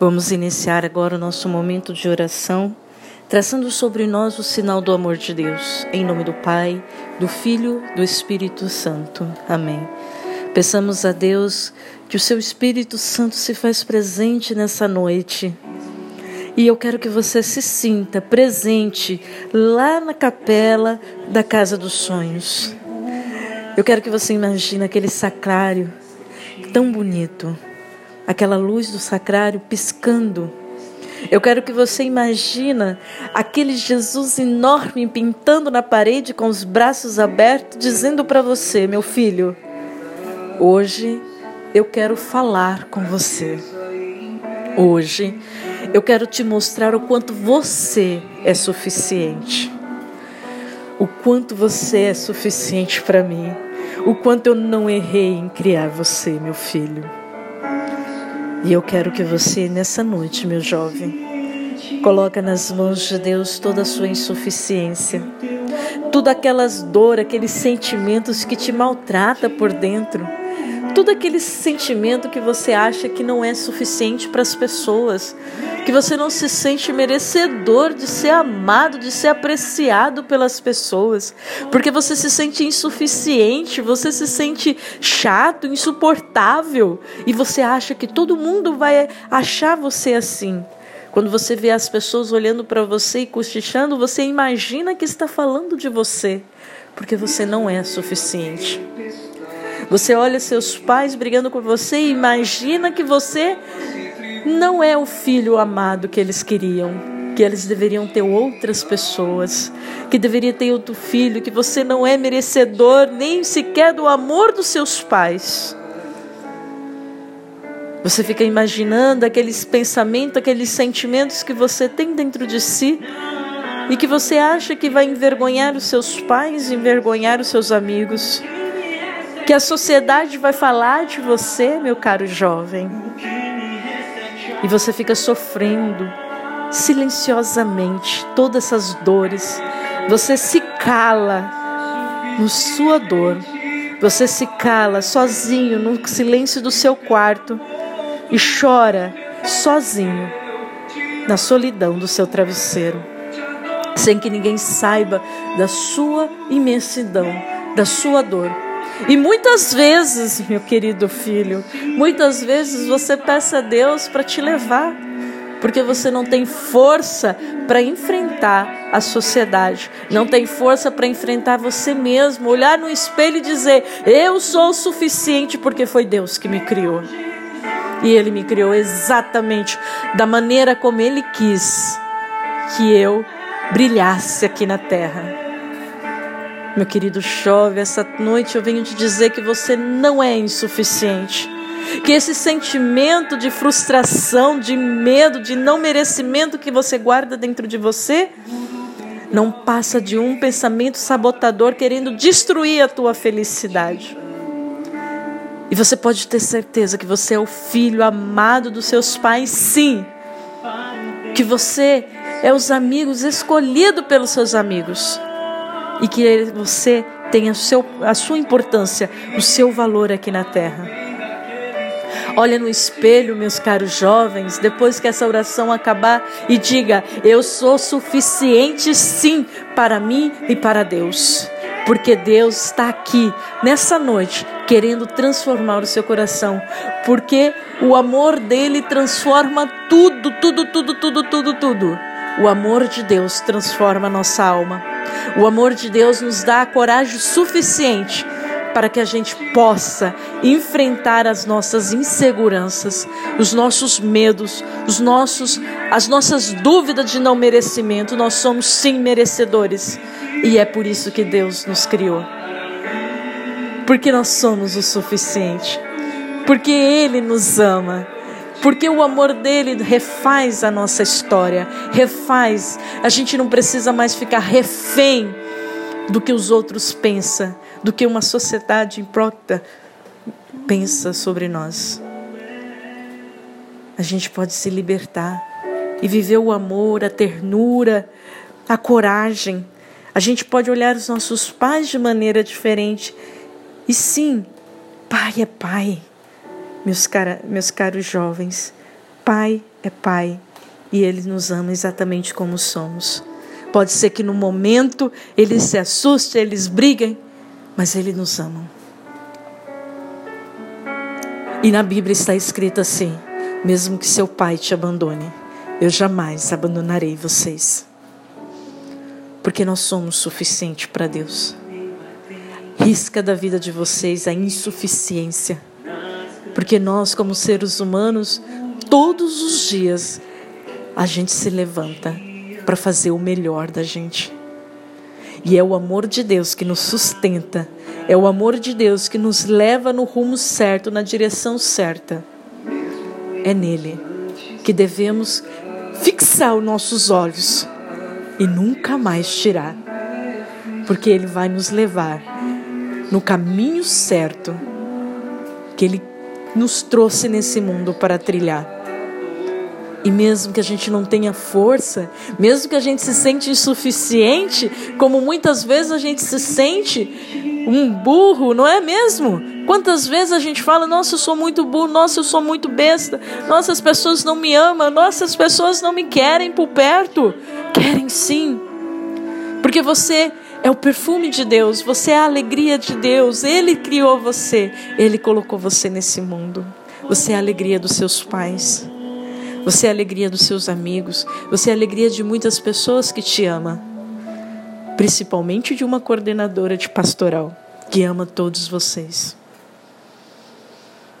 Vamos iniciar agora o nosso momento de oração, traçando sobre nós o sinal do amor de Deus. Em nome do Pai, do Filho, do Espírito Santo. Amém. Peçamos a Deus que o seu Espírito Santo se faz presente nessa noite. E eu quero que você se sinta presente lá na capela da Casa dos Sonhos. Eu quero que você imagine aquele sacrário tão bonito aquela luz do sacrário piscando. Eu quero que você imagina aquele Jesus enorme pintando na parede com os braços abertos, dizendo para você, meu filho, hoje eu quero falar com você. Hoje eu quero te mostrar o quanto você é suficiente. O quanto você é suficiente para mim. O quanto eu não errei em criar você, meu filho. E eu quero que você, nessa noite, meu jovem, coloque nas mãos de Deus toda a sua insuficiência, tudo aquelas dores, aqueles sentimentos que te maltrata por dentro, tudo aquele sentimento que você acha que não é suficiente para as pessoas, que você não se sente merecedor de ser amado, de ser apreciado pelas pessoas, porque você se sente insuficiente, você se sente chato, insuportável e você acha que todo mundo vai achar você assim. Quando você vê as pessoas olhando para você e cochichando, você imagina que está falando de você, porque você não é suficiente. Você olha seus pais brigando com você e imagina que você não é o filho amado que eles queriam, que eles deveriam ter outras pessoas, que deveria ter outro filho, que você não é merecedor nem sequer do amor dos seus pais. Você fica imaginando aqueles pensamentos, aqueles sentimentos que você tem dentro de si e que você acha que vai envergonhar os seus pais, envergonhar os seus amigos que a sociedade vai falar de você, meu caro jovem. E você fica sofrendo silenciosamente todas essas dores. Você se cala no sua dor. Você se cala sozinho no silêncio do seu quarto e chora sozinho na solidão do seu travesseiro, sem que ninguém saiba da sua imensidão, da sua dor e muitas vezes, meu querido filho, muitas vezes você peça a Deus para te levar, porque você não tem força para enfrentar a sociedade, não tem força para enfrentar você mesmo, olhar no espelho e dizer: Eu sou o suficiente porque foi Deus que me criou. E Ele me criou exatamente da maneira como Ele quis que eu brilhasse aqui na terra. Meu querido chove, essa noite eu venho te dizer que você não é insuficiente. Que esse sentimento de frustração, de medo, de não merecimento que você guarda dentro de você, não passa de um pensamento sabotador querendo destruir a tua felicidade. E você pode ter certeza que você é o filho amado dos seus pais, sim. Que você é os amigos escolhido pelos seus amigos e que você tenha seu, a sua importância, o seu valor aqui na terra. Olha no espelho, meus caros jovens, depois que essa oração acabar e diga: Eu sou suficiente sim para mim e para Deus. Porque Deus está aqui nessa noite querendo transformar o seu coração. Porque o amor dele transforma tudo, tudo, tudo, tudo, tudo, tudo. O amor de Deus transforma a nossa alma. O amor de Deus nos dá a coragem suficiente para que a gente possa enfrentar as nossas inseguranças, os nossos medos, os nossos, as nossas dúvidas de não merecimento. Nós somos sim merecedores e é por isso que Deus nos criou. Porque nós somos o suficiente. Porque Ele nos ama porque o amor dele refaz a nossa história, refaz. A gente não precisa mais ficar refém do que os outros pensam, do que uma sociedade imprópria pensa sobre nós. A gente pode se libertar e viver o amor, a ternura, a coragem. A gente pode olhar os nossos pais de maneira diferente. E sim, pai é pai meus, cara, meus caros jovens. Pai é Pai e Ele nos ama exatamente como somos. Pode ser que no momento eles se assustem, eles briguem, mas Ele nos ama. E na Bíblia está escrito assim: mesmo que seu pai te abandone, eu jamais abandonarei vocês. Porque nós somos suficiente para Deus. Risca da vida de vocês a insuficiência. Porque nós, como seres humanos, todos os dias a gente se levanta para fazer o melhor da gente. E é o amor de Deus que nos sustenta, é o amor de Deus que nos leva no rumo certo, na direção certa. É nele que devemos fixar os nossos olhos e nunca mais tirar, porque ele vai nos levar no caminho certo que ele nos trouxe nesse mundo para trilhar. E mesmo que a gente não tenha força, mesmo que a gente se sente insuficiente, como muitas vezes a gente se sente um burro, não é mesmo? Quantas vezes a gente fala, nossa, eu sou muito burro, nossa, eu sou muito besta, nossa, as pessoas não me amam, nossa, as pessoas não me querem por perto. Querem sim, porque você é o perfume de Deus, você é a alegria de Deus, Ele criou você, Ele colocou você nesse mundo. Você é a alegria dos seus pais. Você é a alegria dos seus amigos. Você é a alegria de muitas pessoas que te amam. Principalmente de uma coordenadora de pastoral que ama todos vocês.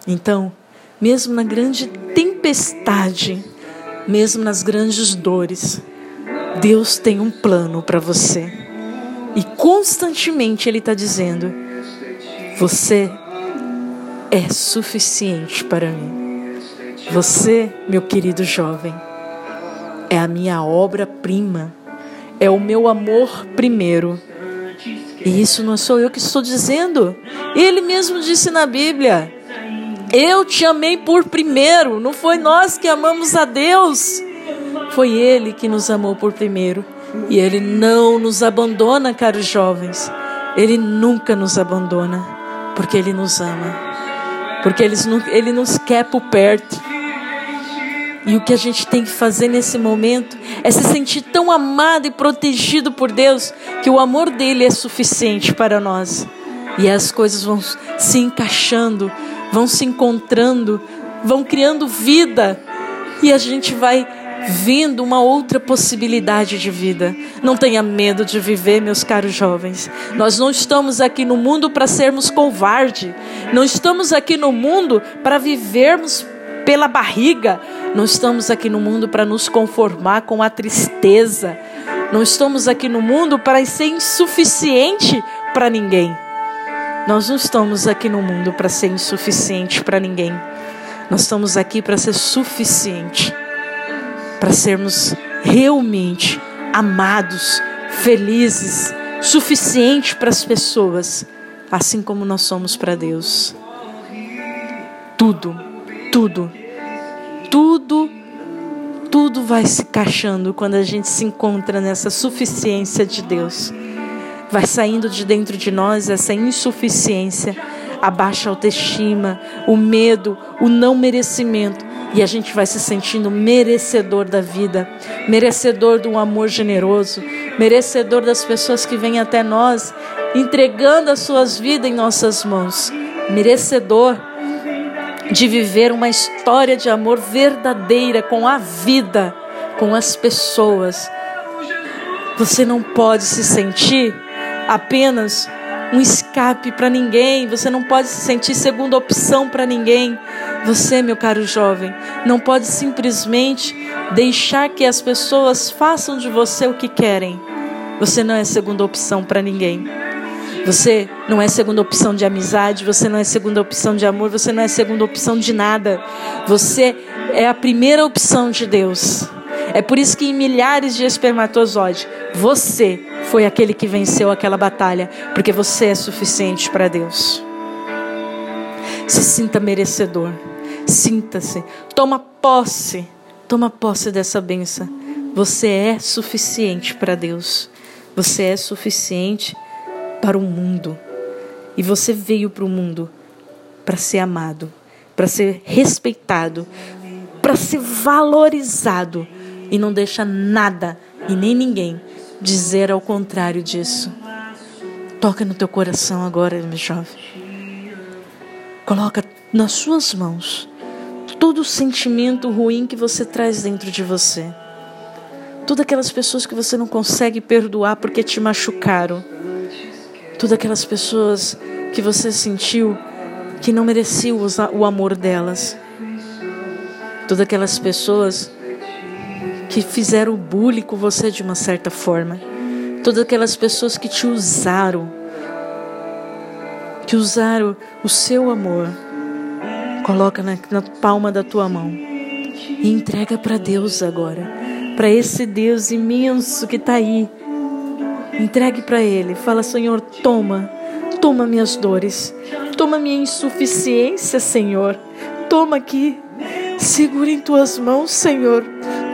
Então, mesmo na grande tempestade, mesmo nas grandes dores, Deus tem um plano para você. E constantemente Ele está dizendo: Você é suficiente para mim. Você, meu querido jovem, é a minha obra-prima, é o meu amor primeiro. E isso não sou eu que estou dizendo. Ele mesmo disse na Bíblia: Eu te amei por primeiro, não foi nós que amamos a Deus. Foi Ele que nos amou por primeiro. E Ele não nos abandona, caros jovens. Ele nunca nos abandona, porque Ele nos ama. Porque Ele, ele nos quer por perto. E o que a gente tem que fazer nesse momento é se sentir tão amado e protegido por Deus que o amor dele é suficiente para nós. E as coisas vão se encaixando, vão se encontrando, vão criando vida. E a gente vai vendo uma outra possibilidade de vida. Não tenha medo de viver, meus caros jovens. Nós não estamos aqui no mundo para sermos covarde. Não estamos aqui no mundo para vivermos pela barriga. Não estamos aqui no mundo para nos conformar com a tristeza. Não estamos aqui no mundo para ser insuficiente para ninguém. Nós não estamos aqui no mundo para ser insuficiente para ninguém. Nós estamos aqui para ser suficiente, para sermos realmente amados, felizes, suficiente para as pessoas, assim como nós somos para Deus. Tudo tudo, tudo, tudo vai se encaixando quando a gente se encontra nessa suficiência de Deus. Vai saindo de dentro de nós essa insuficiência, a baixa autoestima, o medo, o não merecimento. E a gente vai se sentindo merecedor da vida, merecedor de um amor generoso, merecedor das pessoas que vêm até nós, entregando as suas vidas em nossas mãos, merecedor de viver uma história de amor verdadeira com a vida, com as pessoas. Você não pode se sentir apenas um escape para ninguém, você não pode se sentir segunda opção para ninguém. Você, meu caro jovem, não pode simplesmente deixar que as pessoas façam de você o que querem. Você não é segunda opção para ninguém. Você não é segunda opção de amizade, você não é segunda opção de amor, você não é segunda opção de nada. Você é a primeira opção de Deus. É por isso que em milhares de espermatozoides, você foi aquele que venceu aquela batalha, porque você é suficiente para Deus. Se sinta merecedor. Sinta-se. Toma posse. Toma posse dessa benção. Você é suficiente para Deus. Você é suficiente para o mundo. E você veio para o mundo para ser amado, para ser respeitado, para ser valorizado e não deixa nada e nem ninguém dizer ao contrário disso. Toca no teu coração agora, meu jovem. Coloca nas suas mãos todo o sentimento ruim que você traz dentro de você. Todas aquelas pessoas que você não consegue perdoar porque te machucaram. Todas aquelas pessoas que você sentiu que não mereciam o amor delas. Todas aquelas pessoas que fizeram bullying com você de uma certa forma. Todas aquelas pessoas que te usaram, que usaram o seu amor. Coloca na, na palma da tua mão e entrega para Deus agora, para esse Deus imenso que está aí. Entregue para Ele. Fala, Senhor, toma, toma minhas dores, toma minha insuficiência, Senhor. Toma aqui, segura em tuas mãos, Senhor,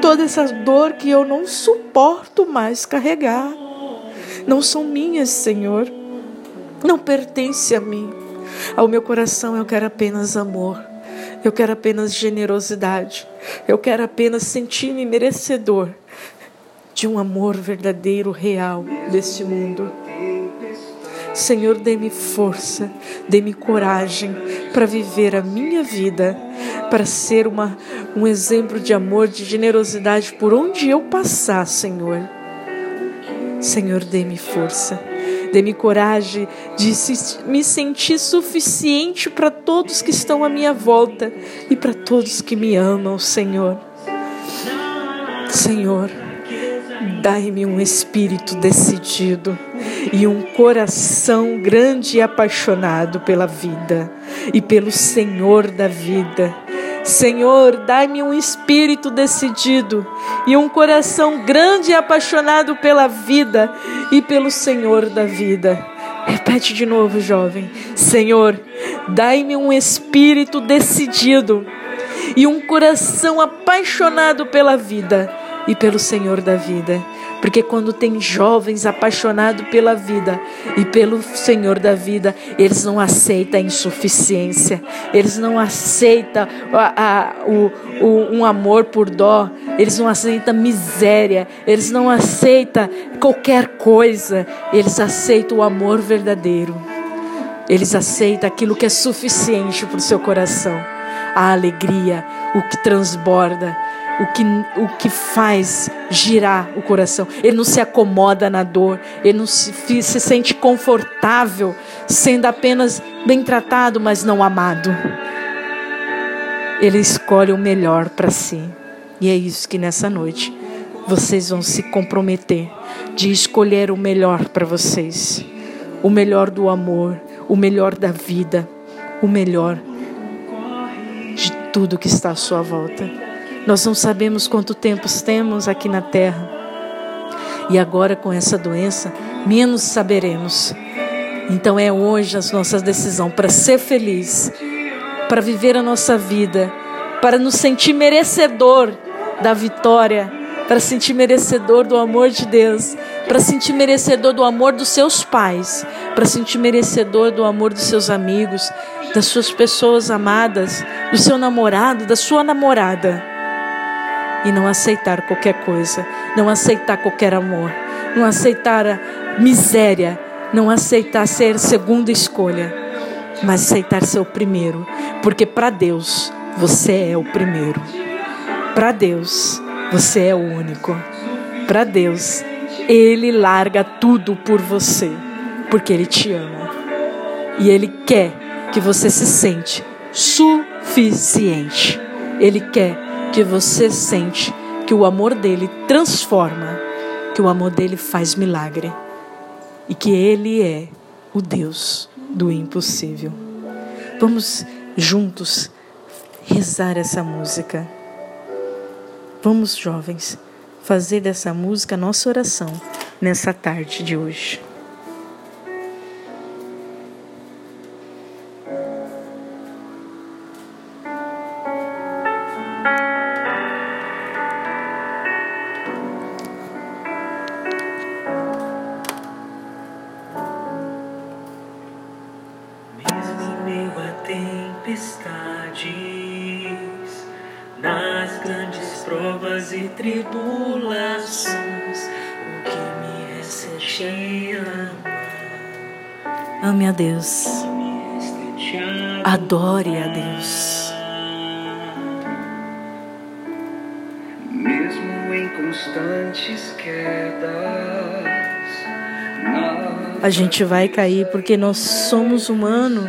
toda essa dor que eu não suporto mais carregar. Não são minhas, Senhor. Não pertence a mim. Ao meu coração eu quero apenas amor. Eu quero apenas generosidade. Eu quero apenas sentir-me merecedor de um amor verdadeiro, real deste mundo. Senhor, dê-me força, dê-me coragem para viver a minha vida, para ser uma, um exemplo de amor, de generosidade por onde eu passar, Senhor. Senhor, dê-me força, dê-me coragem de me sentir suficiente para todos que estão à minha volta e para todos que me amam, Senhor. Senhor, Dai-me um espírito decidido e um coração grande e apaixonado pela vida e pelo Senhor da vida. Senhor, dai-me um espírito decidido e um coração grande e apaixonado pela vida e pelo Senhor da vida. Repete de novo, jovem. Senhor, dai-me um espírito decidido e um coração apaixonado pela vida e pelo Senhor da vida. Porque quando tem jovens apaixonados pela vida e pelo Senhor da vida, eles não aceitam a insuficiência, eles não aceitam a, a, o, o, um amor por dó, eles não aceitam miséria, eles não aceitam qualquer coisa, eles aceitam o amor verdadeiro. Eles aceitam aquilo que é suficiente para o seu coração, a alegria, o que transborda o que, o que faz girar o coração. Ele não se acomoda na dor, ele não se, se sente confortável sendo apenas bem tratado, mas não amado. Ele escolhe o melhor para si. E é isso que nessa noite vocês vão se comprometer de escolher o melhor para vocês. O melhor do amor, o melhor da vida, o melhor de tudo que está à sua volta. Nós não sabemos quanto tempo temos aqui na terra. E agora com essa doença, menos saberemos. Então é hoje as nossas decisões para ser feliz, para viver a nossa vida, para nos sentir merecedor da vitória, para sentir merecedor do amor de Deus, para sentir merecedor do amor dos seus pais, para sentir merecedor do amor dos seus amigos, das suas pessoas amadas, do seu namorado, da sua namorada e não aceitar qualquer coisa, não aceitar qualquer amor, não aceitar a miséria, não aceitar ser segunda escolha, mas aceitar ser o primeiro, porque para Deus você é o primeiro. Para Deus você é o único. Para Deus ele larga tudo por você, porque ele te ama. E ele quer que você se sente suficiente. Ele quer que você sente que o amor dele transforma, que o amor dele faz milagre e que ele é o Deus do impossível. Vamos juntos rezar essa música. Vamos, jovens, fazer dessa música nossa oração nessa tarde de hoje. Adore a Deus. Mesmo em constantes quedas, a gente vai cair porque nós somos humanos.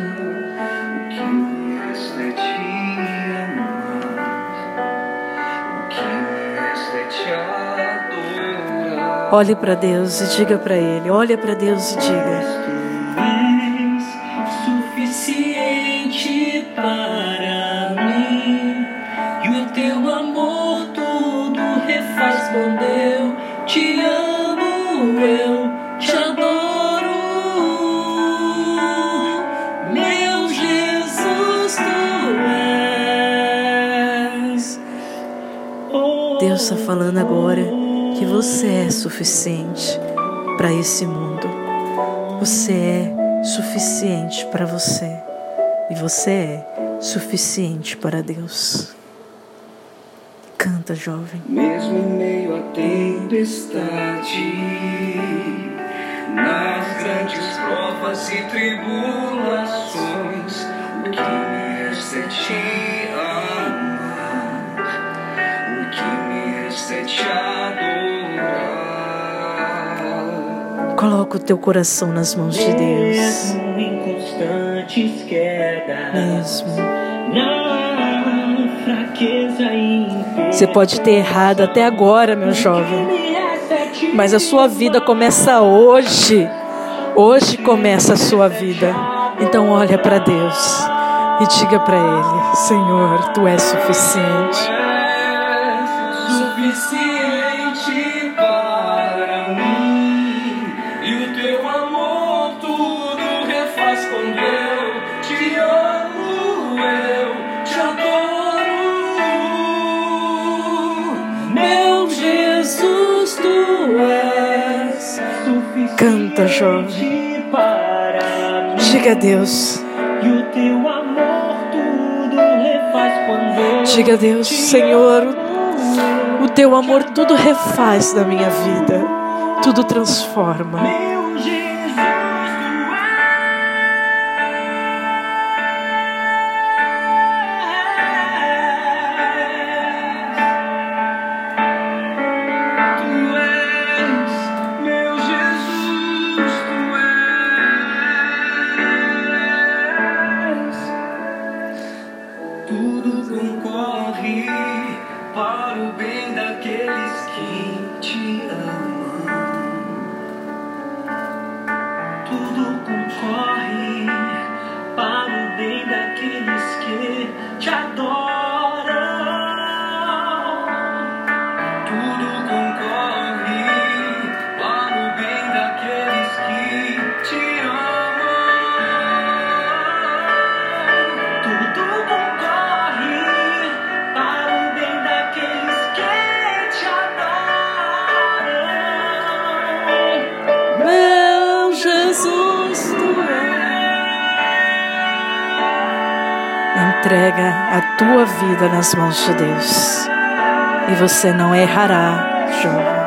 Olhe para Deus e diga para Ele. Olhe para Deus e diga. Falando agora que você é suficiente para esse mundo. Você é suficiente para você e você é suficiente para Deus. Canta, jovem. Mesmo em meio à tempestade, nas grandes provas e tribulações, Coloca o teu coração nas mãos de Deus. Mesmo em constantes quedas, Mesmo. na fraqueza Você pode ter errado até agora, meu jovem, mas a sua vida começa hoje. Hoje começa a sua vida. Então olha para Deus e diga para Ele: Senhor, Tu és suficiente. suficiente jovem. Diga a Deus. Diga a Deus, Senhor, o teu amor tudo refaz na minha vida, tudo transforma. A tua vida nas mãos de Deus e você não errará, jovem.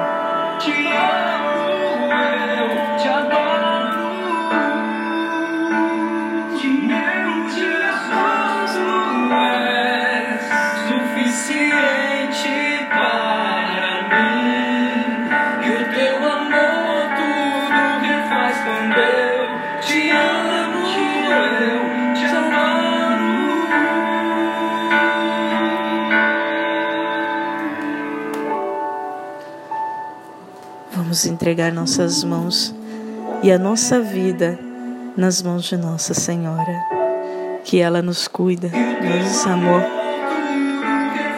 Entregar nossas mãos e a nossa vida nas mãos de Nossa Senhora. Que ela nos cuida, nos amou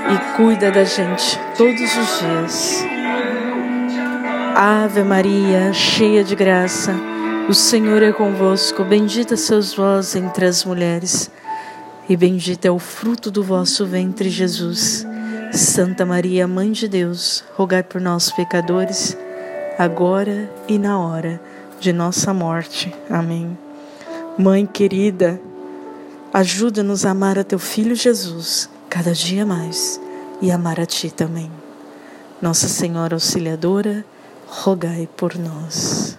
e cuida da gente todos os dias. Ave Maria, cheia de graça, o Senhor é convosco. Bendita sois vós entre as mulheres, e bendito é o fruto do vosso ventre, Jesus. Santa Maria, Mãe de Deus, rogai por nós, pecadores, agora e na hora de nossa morte. Amém. Mãe querida, ajuda-nos a amar a teu filho Jesus cada dia mais. e amar a Ti também. Nossa Senhora Auxiliadora, rogai por nós.